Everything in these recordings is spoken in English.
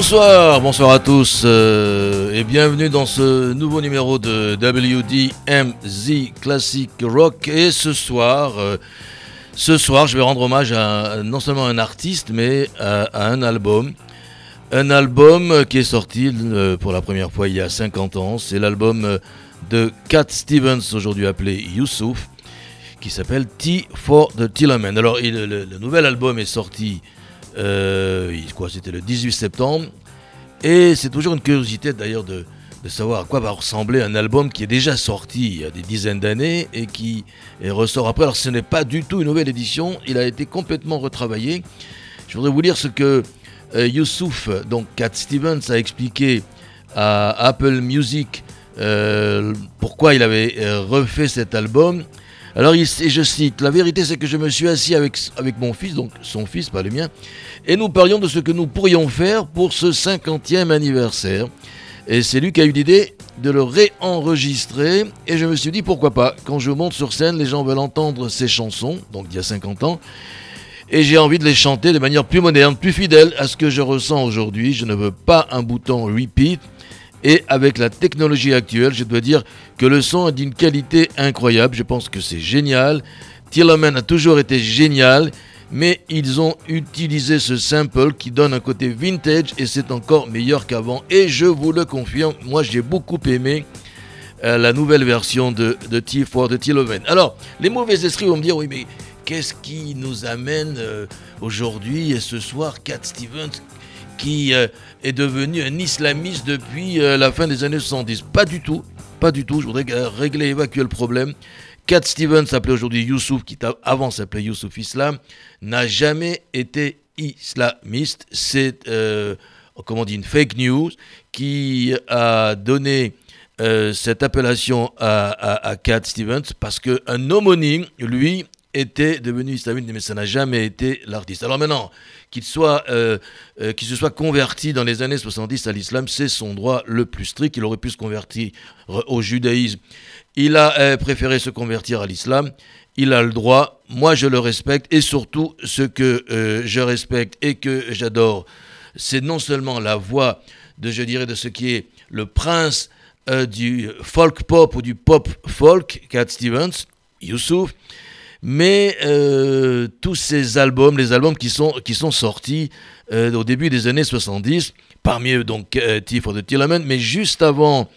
Bonsoir, bonsoir à tous euh, et bienvenue dans ce nouveau numéro de WDMZ Classic Rock. Et ce soir, euh, ce soir, je vais rendre hommage à non seulement un artiste, mais à, un album. Un album qui est sorti euh, pour la première fois il y a 50 ans. C'est l'album de Cat Stevens, aujourd'hui appelé Youssouf, qui s'appelle T for the Tillman. Alors, le, nouvel album est sorti quoi, c'était le 18 septembre. Et c'est toujours une curiosité d'ailleurs de, savoir à quoi va ressembler un album qui est déjà sorti il y a des dizaines d'années et qui ressort après. Alors ce n'est pas du tout une nouvelle édition, il a été complètement retravaillé. Je voudrais vous lire ce que euh, Youssouf, donc Cat Stevens, a expliqué à Apple Music euh, pourquoi il avait euh, refait cet album. Alors, et je cite, la vérité c'est que je me suis assis avec, avec mon fils, donc son fils, pas le mien, et nous parlions de ce que nous pourrions faire pour ce 50e anniversaire. Et c'est lui qui a eu l'idée de le réenregistrer, et je me suis dit pourquoi pas, quand je monte sur scène, les gens veulent entendre ces chansons, donc il y a 50 ans, et j'ai envie de les chanter de manière plus moderne, plus fidèle à ce que je ressens aujourd'hui. Je ne veux pas un bouton repeat, et avec la technologie actuelle, je dois dire que le son est d'une qualité incroyable. Je pense que c'est génial. Tillman a toujours été génial, mais ils ont utilisé ce sample qui donne un côté vintage et c'est encore meilleur qu'avant. Et je vous le confirme, moi j'ai beaucoup aimé euh, la nouvelle version de, de T4 de Tillman. Alors, les mauvais esprits vont me dire, oui, mais qu'est-ce qui nous amène euh, aujourd'hui et ce soir, Cat Stevens qui euh, est devenu un islamiste depuis euh, la fin des années 70. Pas du tout, pas du tout. Je voudrais régler, évacuer le problème. Cat Stevens, s'appelait aujourd'hui Youssouf, qui avant s'appelait Youssouf Islam, n'a jamais été islamiste. C'est, euh, comment on dit, une fake news qui a donné cette appellation à, à, à Cat Stevens parce qu'un homonyme, lui, était devenu islamiste, mais ça n'a jamais été l'artiste. Alors maintenant, qu'il euh, euh, se soit converti dans les années 70 à l'islam, c'est son droit le plus strict. Il aurait pu se convertir au judaïsme. Il a euh, préféré se convertir à l'islam. Il a le droit. Moi, je le respecte. Et surtout, ce que je respecte et que j'adore, c'est non seulement la voix de, je dirais, de ce qui est le prince du folk pop ou du pop folk, Cat Stevens, Youssouf, mais euh, tous ces albums, les albums qui sont, qui sont sortis euh, au début des années 70, parmi eux donc euh, T for the Tillman, mais juste avant,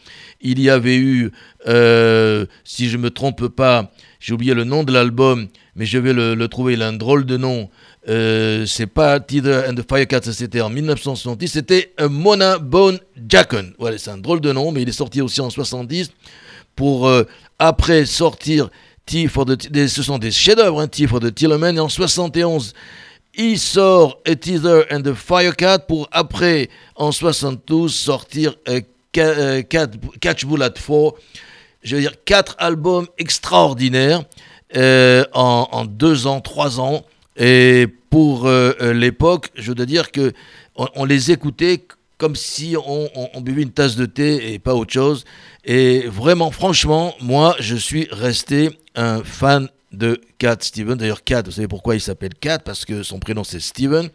il y avait eu, si je ne me trompe pas, j'ai oublié le nom de l'album, mais je vais le, trouver, il a un drôle de nom. c'est pas Teether and the Firecats, c'était en 1970, c'était Mona Bone Jackon. Voilà, c'est un drôle de nom, mais il est sorti aussi en 70 pour après sortir ce sont des chefs-d'œuvre, hein, for the Tillman. Et en 71, il sort A Teaser and the Firecat pour après, en 72, sortir euh, euh, Catch Bullet 4. Je veux dire, quatre albums extraordinaires euh, en, deux ans, trois ans. Et pour l'époque, je dois dire que on les écoutait comme si on, buvait une tasse de thé et pas autre chose. Et vraiment, franchement, moi, je suis resté un fan de Cat Steven. D'ailleurs, Cat, vous savez pourquoi il s'appelle Cat Parce que son prénom c'est Steven.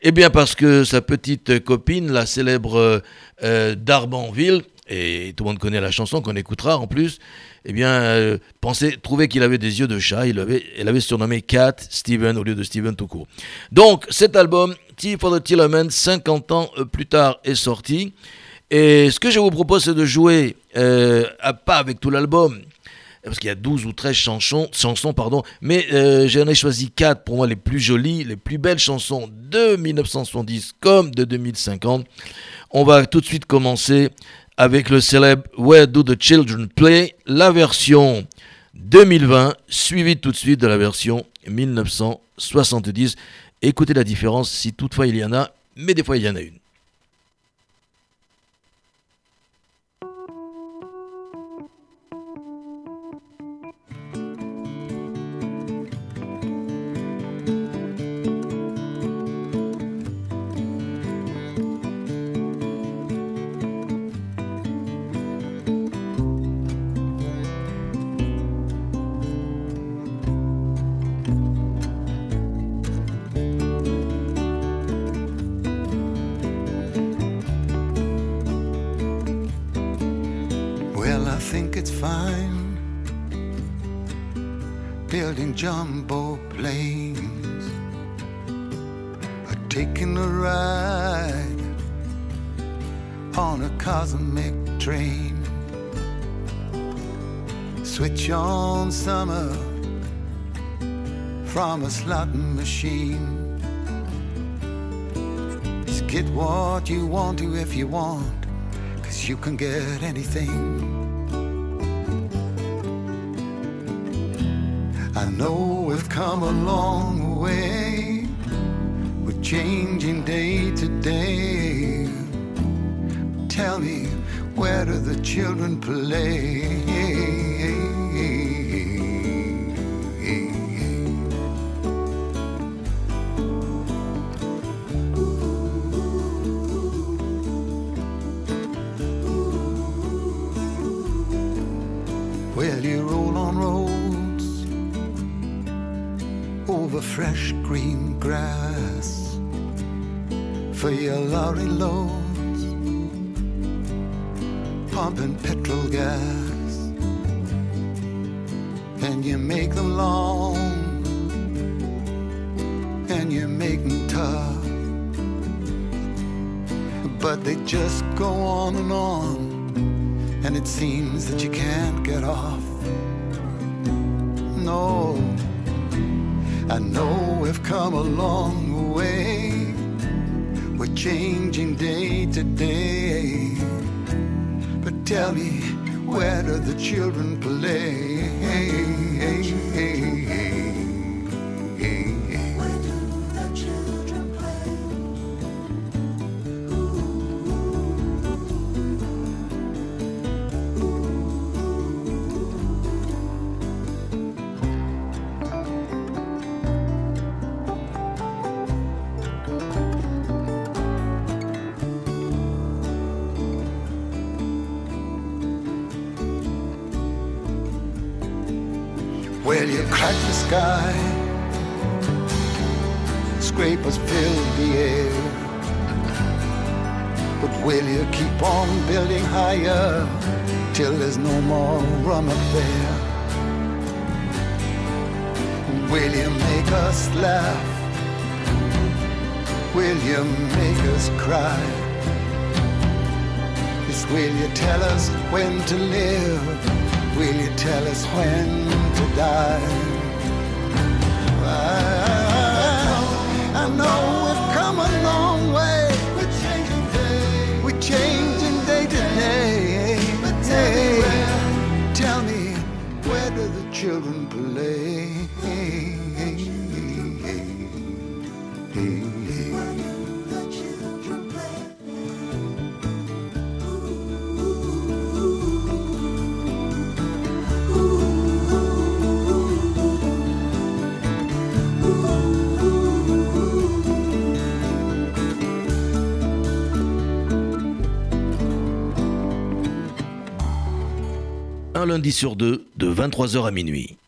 Eh bien, parce que sa petite copine, la célèbre euh, Darbanville, et tout le monde connaît la chanson qu'on écoutera en plus, eh bien, euh, trouvait qu'il avait des yeux de chat. Il avait, elle avait surnommé Cat Steven au lieu de Steven tout court. Donc, cet album, T for the Tillerman, 50 ans euh, plus tard, est sorti. Et ce que je vous propose, c'est de jouer, euh, pas avec tout l'album, parce qu'il y a 12 ou 13 chansons, chansons pardon, mais j'en ai choisi 4 pour moi les plus jolies, les plus belles chansons de 1970 comme de 2050. On va tout de suite commencer avec le célèbre Where Do the Children Play, la version 2020, suivie tout de suite de la version 1970. Écoutez la différence si toutefois il y en a, mais des fois il y en a une. Jumbo planes, are taking a ride on a cosmic train. Switch on summer from a slot machine. Just get what you want to if you want, cause you can get anything. I know we've come a long way. We're changing day to day. Tell me, where do the children play? Fresh green grass for your lorry loads, pumping petrol gas, and you make them long and you make them tough, but they just go on and on and it seems that you can't get off. No, we've come a long way. We're changing day to day. But tell me, where do the children play? Sky, scrapers fill the air. But will you keep on building higher till there's no more room up there? Will you make us laugh? Will you make us cry? Yes, will you tell us when to live? Will you tell us when to die? Children Un lundi sur deux, de 23h à minuit.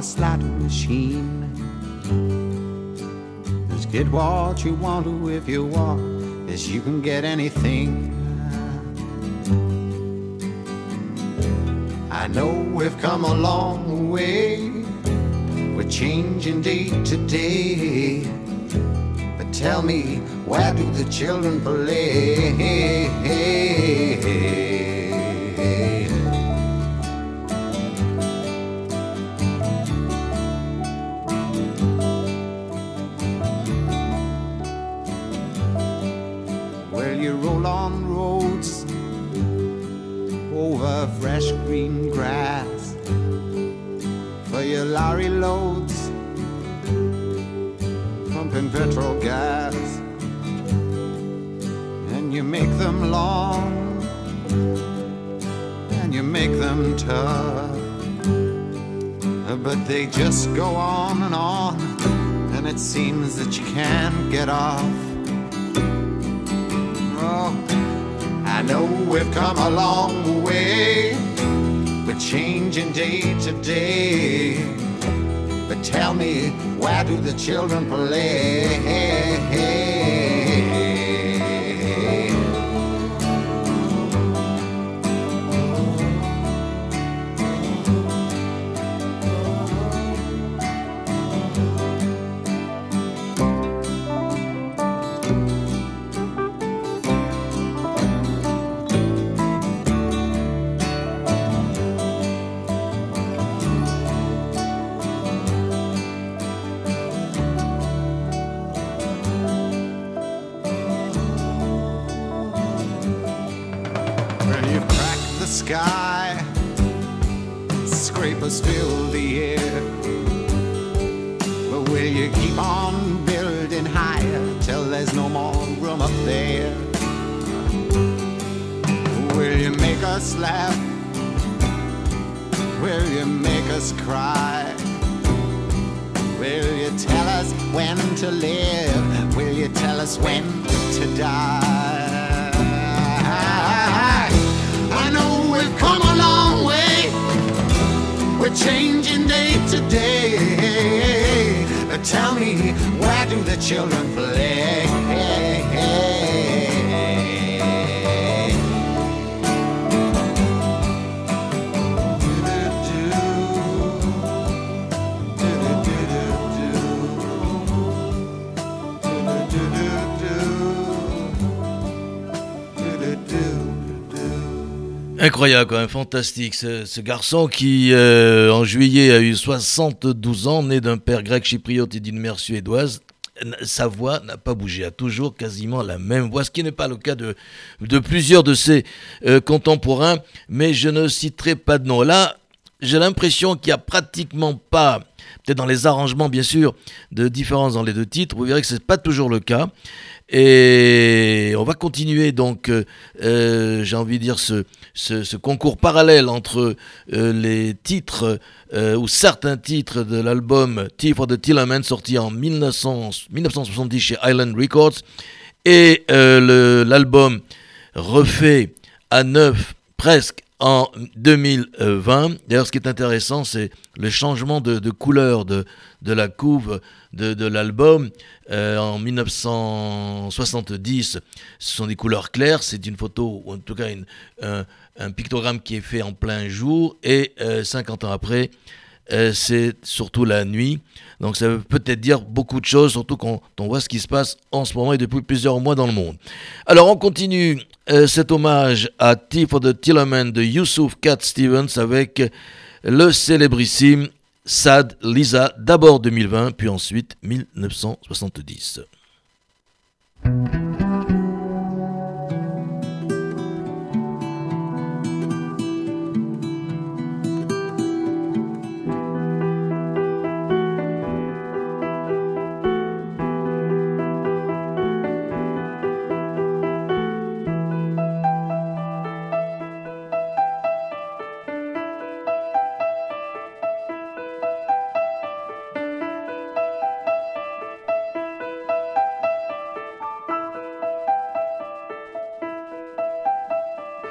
A slot machine. Just get what you want to if you want, as you can get anything. I know we've come a long way. We're changing day to day. But tell me, where do the children play? Over fresh green grass for your lorry loads, pumping petrol gas, and you make them long and you make them tough. But they just go on and on, and it seems that you can't get off. Oh, know we've come a long way, we're changing day to day. But tell me, sky. Scrapers fill the air. But will you keep on building higher till there's no more room up there? Will you make us laugh? Will you make us cry? Will you tell us when to live? Will you tell us when to die? Where do the children play? Incroyable quand même, fantastique. Ce, garçon qui, euh, en juillet, a eu 72 ans, né d'un père grec chypriote et d'une mère suédoise. Sa voix n'a pas bougé, a toujours quasiment la même voix, ce qui n'est pas le cas de, de plusieurs de ses euh, contemporains, mais je ne citerai pas de nom. Là, j'ai l'impression qu'il n'y a pratiquement pas, peut-être dans les arrangements bien sûr, de différence dans les deux titres. Vous verrez que ce n'est pas toujours le cas. Et on va continuer donc, euh, euh, j'ai envie de dire, ce, concours parallèle entre euh, les titres ou certains titres de l'album Tea for the sorti en 1970 chez Island Records et l'album refait à neuf presque en 2020. D'ailleurs, ce qui est intéressant, c'est le changement de, couleur de, la couve de, l'album. Euh, en 1970, ce sont des couleurs claires. C'est une photo, ou en tout cas un, pictogramme qui est fait en plein jour. Et 50 euh, ans après, euh, c'est surtout la nuit. Donc ça veut peut-être dire beaucoup de choses, surtout quand on voit ce qui se passe en ce moment et depuis plusieurs mois dans le monde. Alors on continue euh, cet hommage à Tea for the Tillman de Yusuf Cat Stevens avec le célébrissime Sad Lisa, d'abord 2020, puis ensuite 1970.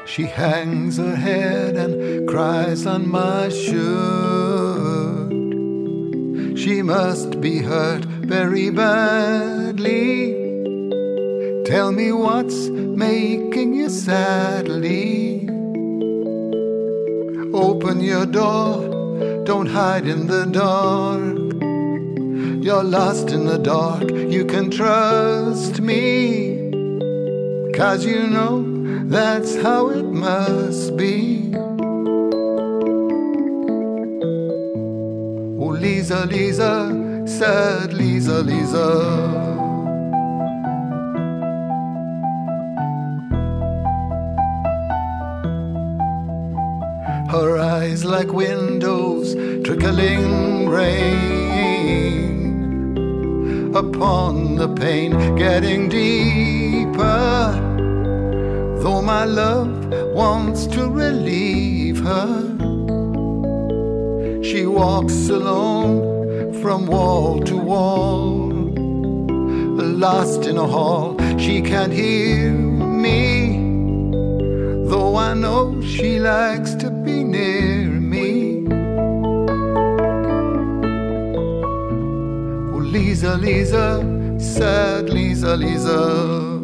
She hangs her head and cries on my shirt. She must be hurt very badly. Tell me what's making you sadly. Open your door, don't hide in the dark. You're lost in the dark, you can trust me. Cause you know that's how it must be. Oh, Lisa, Lisa, sad Lisa, Lisa. Her eyes like windows, trickling rain upon the pain, getting deeper. Though my love wants to relieve her, she walks alone from wall to wall, lost in a hall. She can't hear me though I know she likes to be near me. Oh, Lisa, Lisa, sad Lisa, Lisa.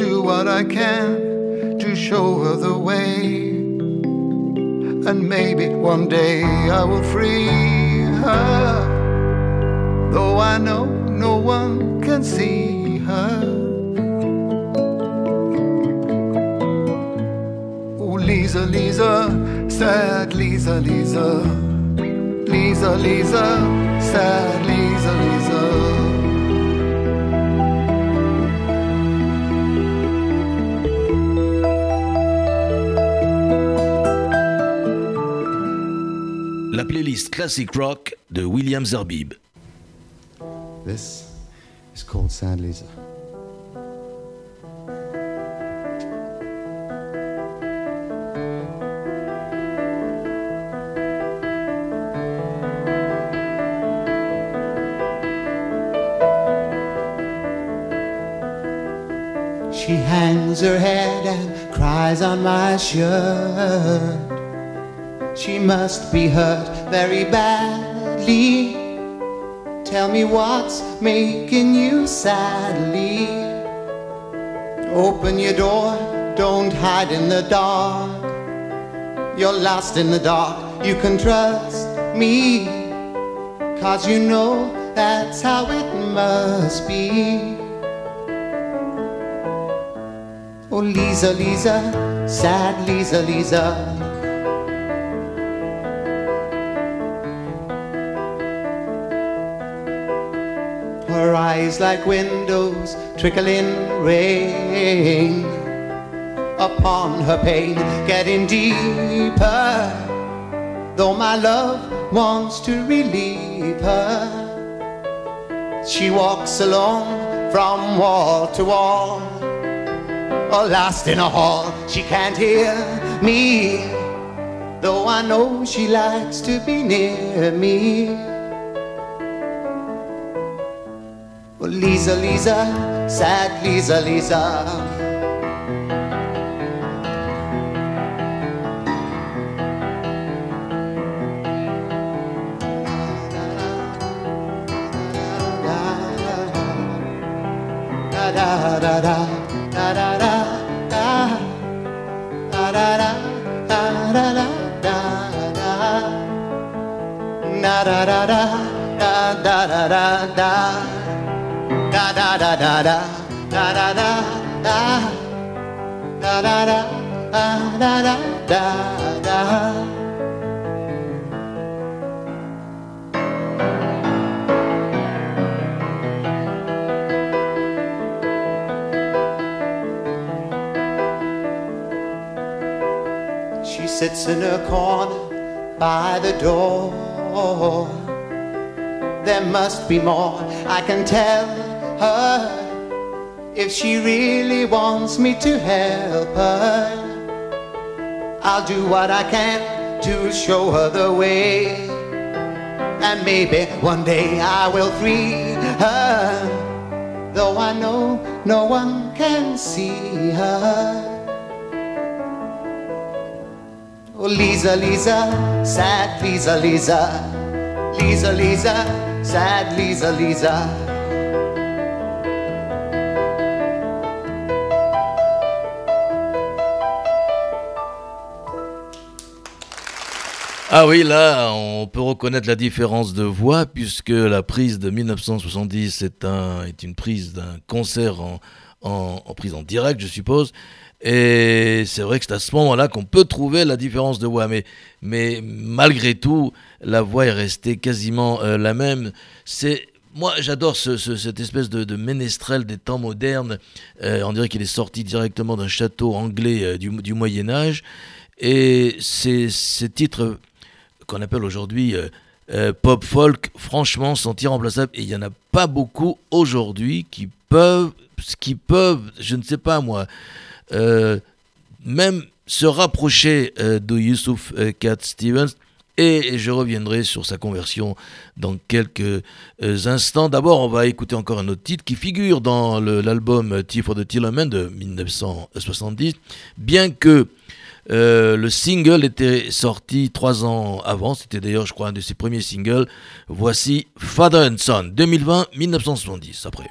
Do what I can to show her the way. And maybe one day I will free her. Though I know no one can see her. Oh, Lisa, Lisa, sad Lisa, Lisa. Lisa, Lisa, sad Lisa, Lisa. Playlist Classic Rock de William Zerbib. This is called Sad Lisa. She hangs her head and cries on my shirt. She must be hurt very badly. Tell me what's making you sadly. Open your door, don't hide in the dark. You're lost in the dark, you can trust me. Cause you know that's how it must be. Oh, Lisa, Lisa, sad Lisa, Lisa. Her eyes like windows, trickling rain upon her pain, getting deeper. Though my love wants to relieve her, she walks alone from wall to wall or lost in a hall. She can't hear me, though I know she likes to be near me. Well, Lisa, Lisa, sad Lisa, Lisa. Da da da da da da da da da da da da da da da da da da da She sits in her corner by the door. There must be more. I can tell her if she really wants me to help her. I'll do what I can to show her the way. And maybe one day I will free her. Though I know no one can see her. Oh, Lisa, Lisa, sad Lisa, Lisa. Lisa, Lisa, sad Lisa, Lisa. Ah oui, là, on peut reconnaître la différence de voix puisque la prise de 1970 est, un, est une prise d'un concert en, prise en direct, je suppose. Et c'est vrai que c'est à ce moment-là qu'on peut trouver la différence de voix. Mais, mais malgré tout, la voix est restée quasiment euh, la même. C'est moi, j'adore ce, ce- cette espèce de, ménestrel des temps modernes. Euh, on dirait qu'il est sorti directement d'un château anglais euh, du, Moyen Âge. Et ces titres qu'on appelle aujourd'hui euh, euh, pop folk, franchement, sont irremplaçables. Et il n'y en a pas beaucoup aujourd'hui qui peuvent, qui peuvent, je ne sais pas moi, euh, même se rapprocher de Yusuf Cat Stevens. Et je reviendrai sur sa conversion dans quelques instants. D'abord, on va écouter encore un autre titre qui figure dans l'album Tea for the Tillerman de 1970, bien que euh, le single était sorti trois ans avant. C'était d'ailleurs, je crois, un de ses premiers singles. Voici Father and Son, 2020-1970, après.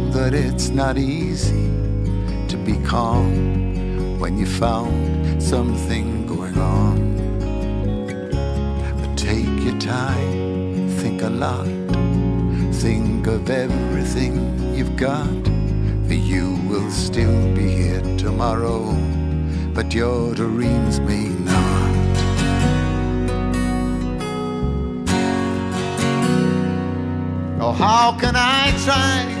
that it's not easy to be calm when you found something going on. But take your time, think a lot, think of everything you've got. For you will still be here tomorrow, but your dreams may not. Oh, how can I try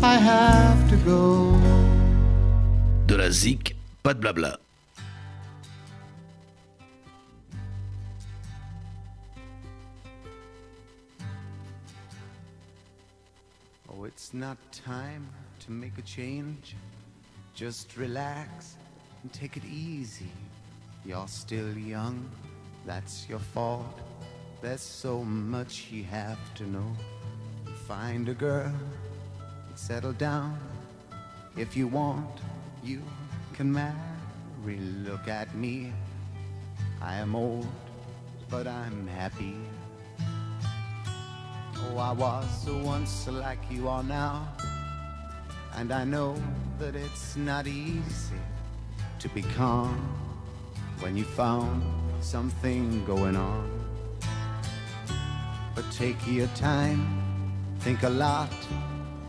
I have to go. De la zik, pas de blabla. Oh, it's not time to make a change. Just relax and take it easy. You're still young, that's your fault. There's so much you have to know. Find a girl, settle down. If you want, you can marry. Look at me. I am old, but I'm happy. Oh, I was once like you are now. And I know that it's not easy to be calm when you found something going on. But take your time, think a lot.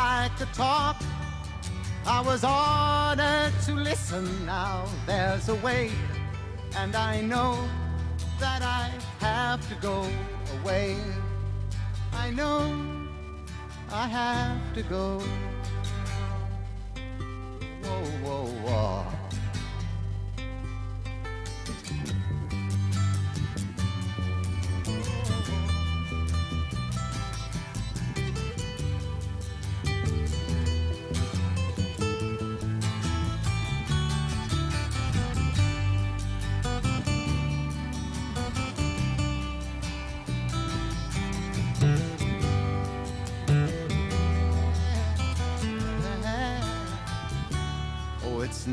I could talk, I was ordered to listen. Now there's a way, and I know that I have to go away. I know I have to go. Whoa, whoa, whoa.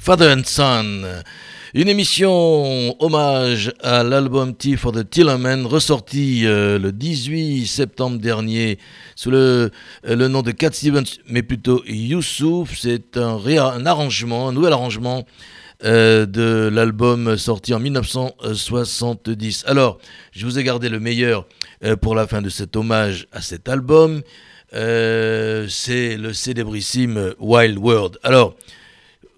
Father and Son, une émission hommage à l'album Tea for the Tillerman, ressorti euh, le 18 septembre dernier sous le, euh, le nom de Cat Stevens, mais plutôt Youssouf. C'est un, arrangement, un nouvel arrangement euh, de l'album sorti en 1970. Alors, je vous ai gardé le meilleur pour la fin de cet hommage à cet album. C'est le célébrissime Wild World. Alors,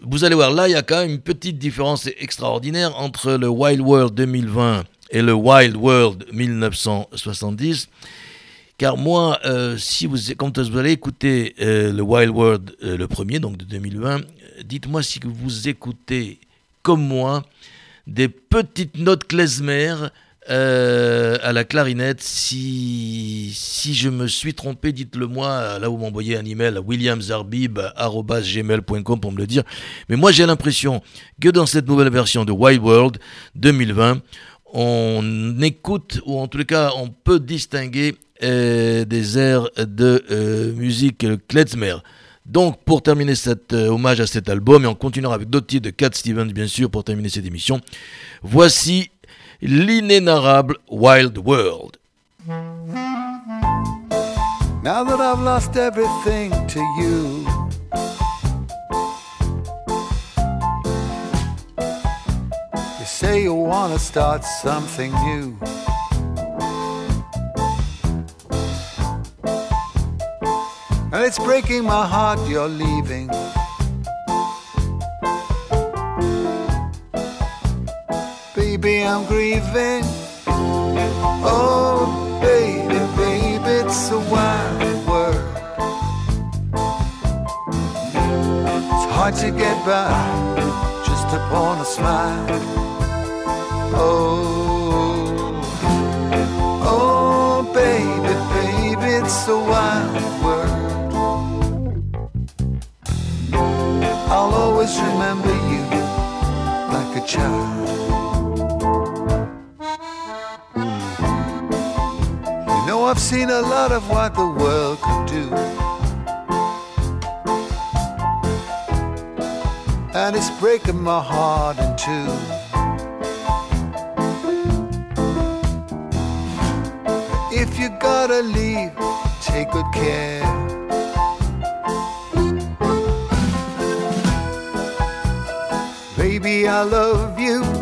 vous allez voir, là, il y a quand même une petite différence extraordinaire entre le Wild World 2020 et le Wild World 1970. Car moi, euh, si vous, quand vous allez écouter euh, le Wild World, euh, le premier, donc de 2020, euh, dites-moi si vous écoutez, comme moi, des petites notes klezmer euh, à la clarinette. Si, si je me suis trompé, dites-le moi. Là, vous m'envoyez un email à williamsarbib.gmail.com pour me le dire. Mais moi, j'ai l'impression que dans cette nouvelle version de Wild World 2020, on écoute, ou en les cas, on peut distinguer euh, des airs de euh, musique klezmer. Donc pour terminer cet hommage à cet album et en continuant avec d'autres titres de Cat Stevens bien sûr pour terminer cette émission, voici l'inénarrable Wild World. Now that I've lost everything to you, you say you want to start something new. And it's breaking my heart you're leaving. Baby, I'm grieving. Oh, baby, baby, it's a wild world. It's hard to get by just upon a smile. Oh, oh, baby, baby, it's a wild world. I'll always remember you like a child. I've seen a lot of what the world could do. And it's breaking my heart in two. If you gotta leave, take good care. Baby, I love you.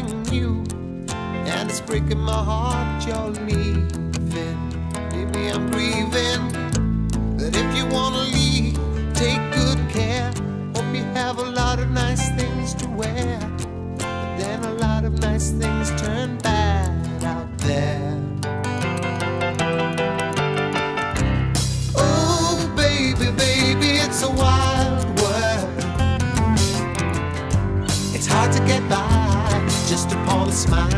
breaking my heart you're leaving. Maybe I'm grieving, but if you wanna leave, take good care. Hope you have a lot of nice things to wear, but then a lot of nice things turn bad out there. Oh, baby, baby, it's a wild world. It's hard to get by just upon a smile.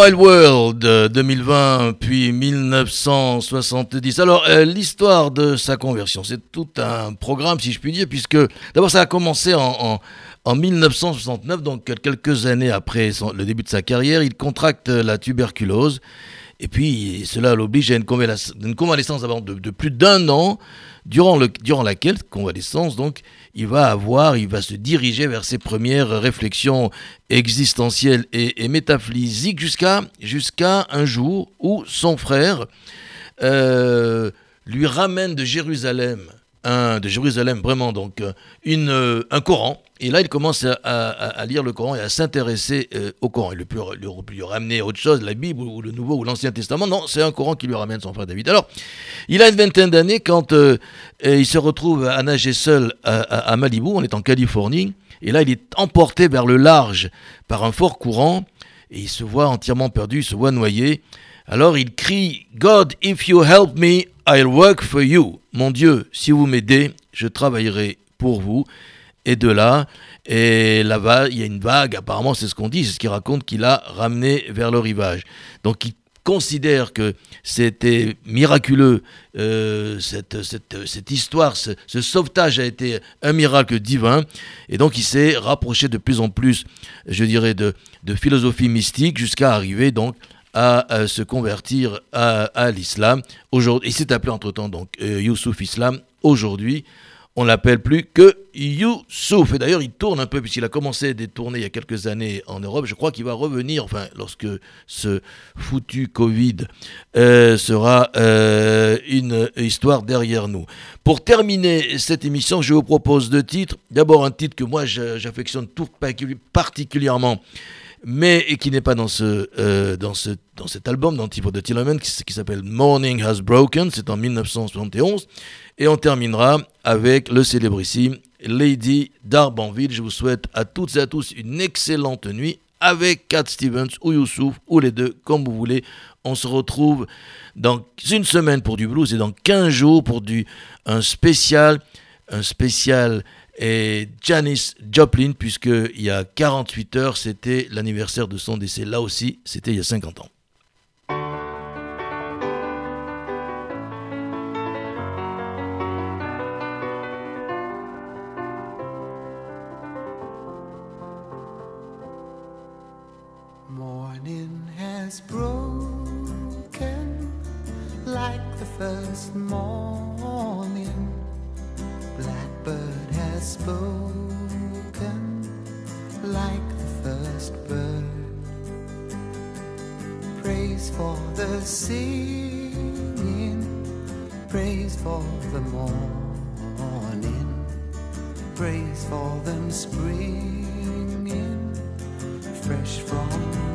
Wild World euh, 2020 puis 1970. Alors euh, l'histoire de sa conversion, c'est tout un programme si je puis dire, puisque d'abord ça a commencé en, en, en 1969, donc quelques années après le début de sa carrière, il contracte la tuberculose. Et puis, cela l'oblige à une convalescence, une de, plus d'un an, durant laquelle, convalescence, donc, il va avoir, il va se diriger vers ses premières réflexions existentielles et, métaphysiques jusqu'à jusqu'à un jour où son frère euh, lui ramène de Jérusalem, de Jérusalem vraiment, donc, euh, euh, un Coran. Et là, il commence à, lire le Coran et à s'intéresser euh, au Coran. Il peut lui, ramener autre chose, la Bible ou le Nouveau ou l'Ancien Testament. Non, c'est un Coran qui lui ramène son frère David. Alors, il a une vingtaine d'années quand il se retrouve à nager seul à, à- à Malibu, on est en Californie. Et là, il est emporté vers le large par un fort courant et il se voit entièrement perdu, il se voit noyé. Alors il crie God, if you help me, I'll work for you. Mon Dieu, si vous m'aidez, je travaillerai pour vous. Et de là, et là-bas, il y a une vague, apparemment c'est ce qu'on dit, c'est ce qu'il raconte qu'il a ramené vers le rivage. Donc il considère que c'était miraculeux, euh, cette, histoire, ce, ce sauvetage a été un miracle divin, et donc il s'est rapproché de plus en plus, je dirais, de, de philosophie mystique, jusqu'à arriver donc à, se convertir à, l'islam. Il s'est appelé entre-temps donc euh, Youssouf Islam. Aujourd'hui, on l'appelle plus que Youssouf. Et d'ailleurs, il tourne un peu, puisqu'il a commencé des tournées il y a quelques années en Europe. Je crois qu'il va revenir, enfin, lorsque ce foutu Covid euh, sera euh, une histoire derrière nous. Pour terminer cette émission, je vous propose deux titres. D'abord, un titre que moi j'affectionne tout particulièrement mais qui n'est pas dans ce, euh, dans ce dans cet album de Tillman qui, qui s'appelle Morning Has Broken, c'est en 1971 et on terminera avec le célébrissime Lady d'Arbanville. Je vous souhaite à toutes et à tous une excellente nuit avec Cat Stevens ou Youssouf ou les deux comme vous voulez. On se retrouve dans une semaine pour du blues et dans 15 jours pour du un spécial un spécial et Janis Joplin, puisqu'il y a 48 heures, c'était l'anniversaire de son décès. Là aussi, c'était il y a 50 ans. For the singing, praise for the morning, praise for them springing fresh from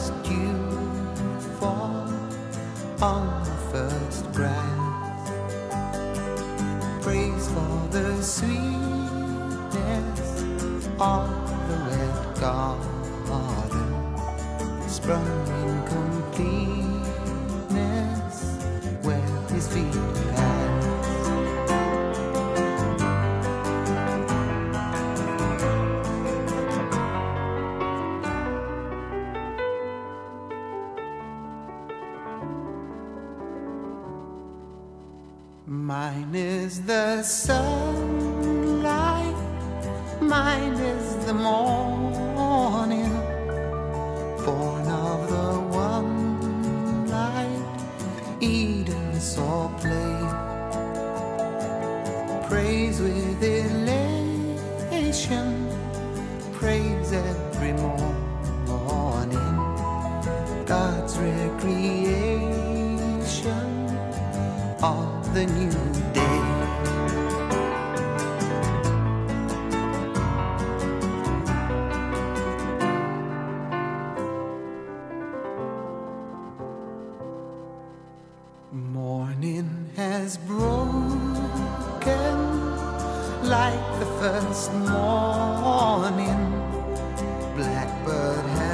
first dew fall on the first grass. Praise for the sweetness of the red garden, sprung in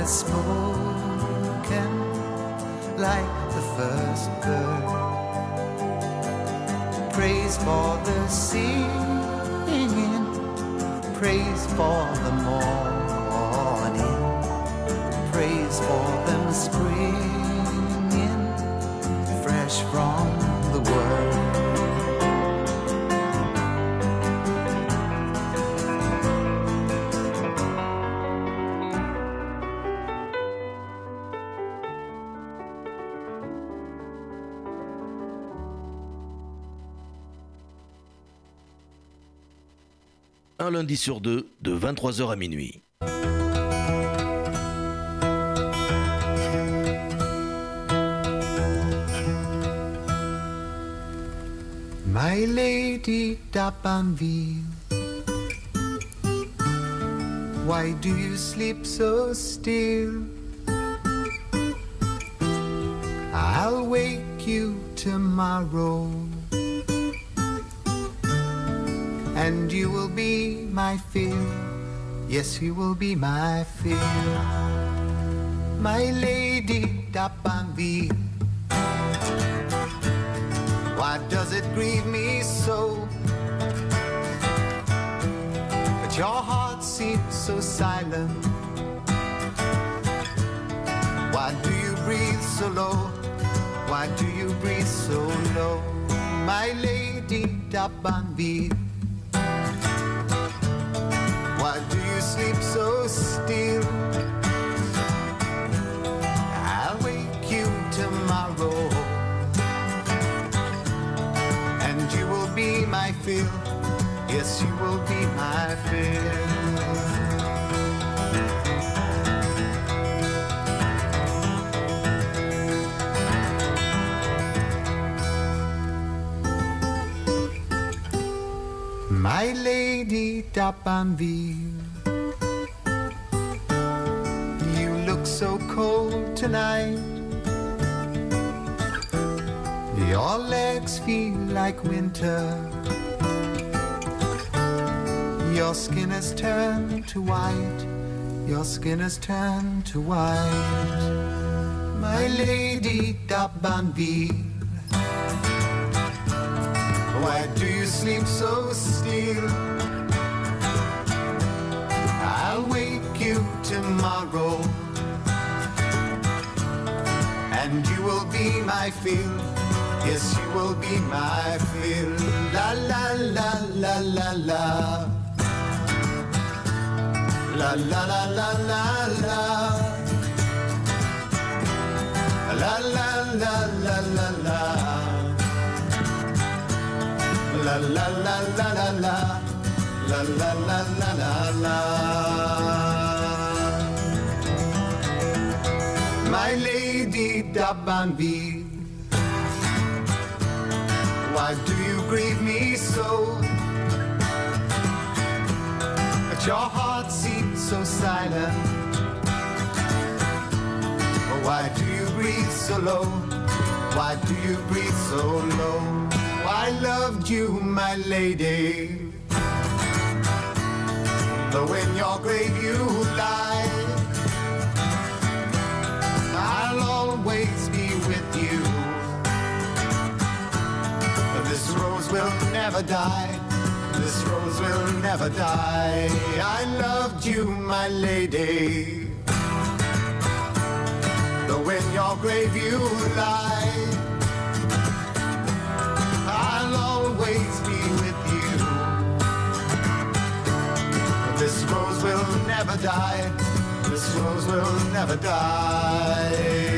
has spoken like the first bird. Praise for the singing, praise for the morning, praise for them springing fresh from the world. Un lundi sur deux, de 23h à minuit. My lady D'Abanville, why do you sleep so still? I'll wake you tomorrow, and you will be my fear. Yes, you will be my fear. My lady D'Arbanville. Why does it grieve me so But your heart seems so silent? Why do you breathe so low? Why do you breathe so low? My lady D'Arbanville sleep so still? I'll wake you tomorrow and you will be my fill. Yes, you will be my fill. My lady D'Arbanville, cold tonight. Your legs feel like winter. Your skin has turned to white. Your skin has turned to white. My lady D'Arbanville. Why do you sleep so still? I'll wake you tomorrow. And you will be my fill. Yes, you will be my fill. La la la la la la. La la la la la la. La la la la la la. La la la la la la. La la la la la la. My lady Why do you grieve me so? But your heart seems so silent. Why do you breathe so low? Why do you breathe so low? I loved you, my lady. Though in your grave you lie, will never die. This rose will never die. I loved you, my lady. Though in your grave you lie, I'll always be with you. This rose will never die. This rose will never die.